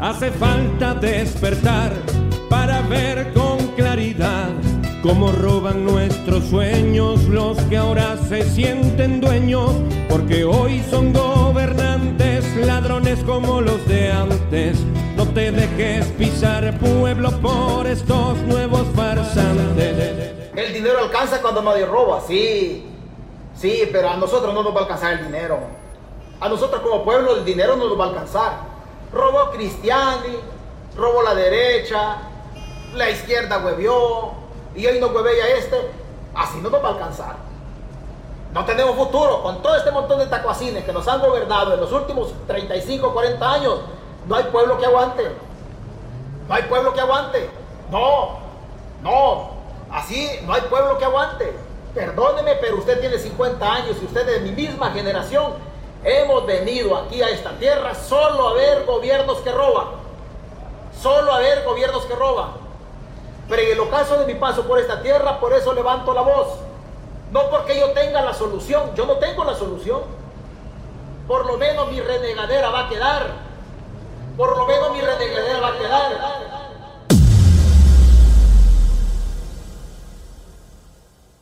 Hace falta despertar para ver con claridad cómo roban nuestros sueños los que ahora se sienten dueños, porque hoy son gobernantes, ladrones como los de antes. No te dejes pisar pueblo por estos nuevos farsantes. El dinero alcanza cuando nadie roba, sí. Sí, pero a nosotros no nos va a alcanzar el dinero. A nosotros como pueblo el dinero no nos va a alcanzar robó Cristiani, robó la derecha, la izquierda huevió, y hoy no huevea este, así no nos va a alcanzar. No tenemos futuro con todo este montón de tacuacines que nos han gobernado en los últimos 35, 40 años. No hay pueblo que aguante. No hay pueblo que aguante. No, no. Así no hay pueblo que aguante. Perdóneme, pero usted tiene 50 años y usted es de mi misma generación Hemos venido aquí a esta tierra solo a ver gobiernos que roban. Solo a ver gobiernos que roban. Pero en el ocaso de mi paso por esta tierra, por eso levanto la voz. No porque yo tenga la solución, yo no tengo la solución. Por lo menos mi renegadera va a quedar. Por lo menos mi renegadera va a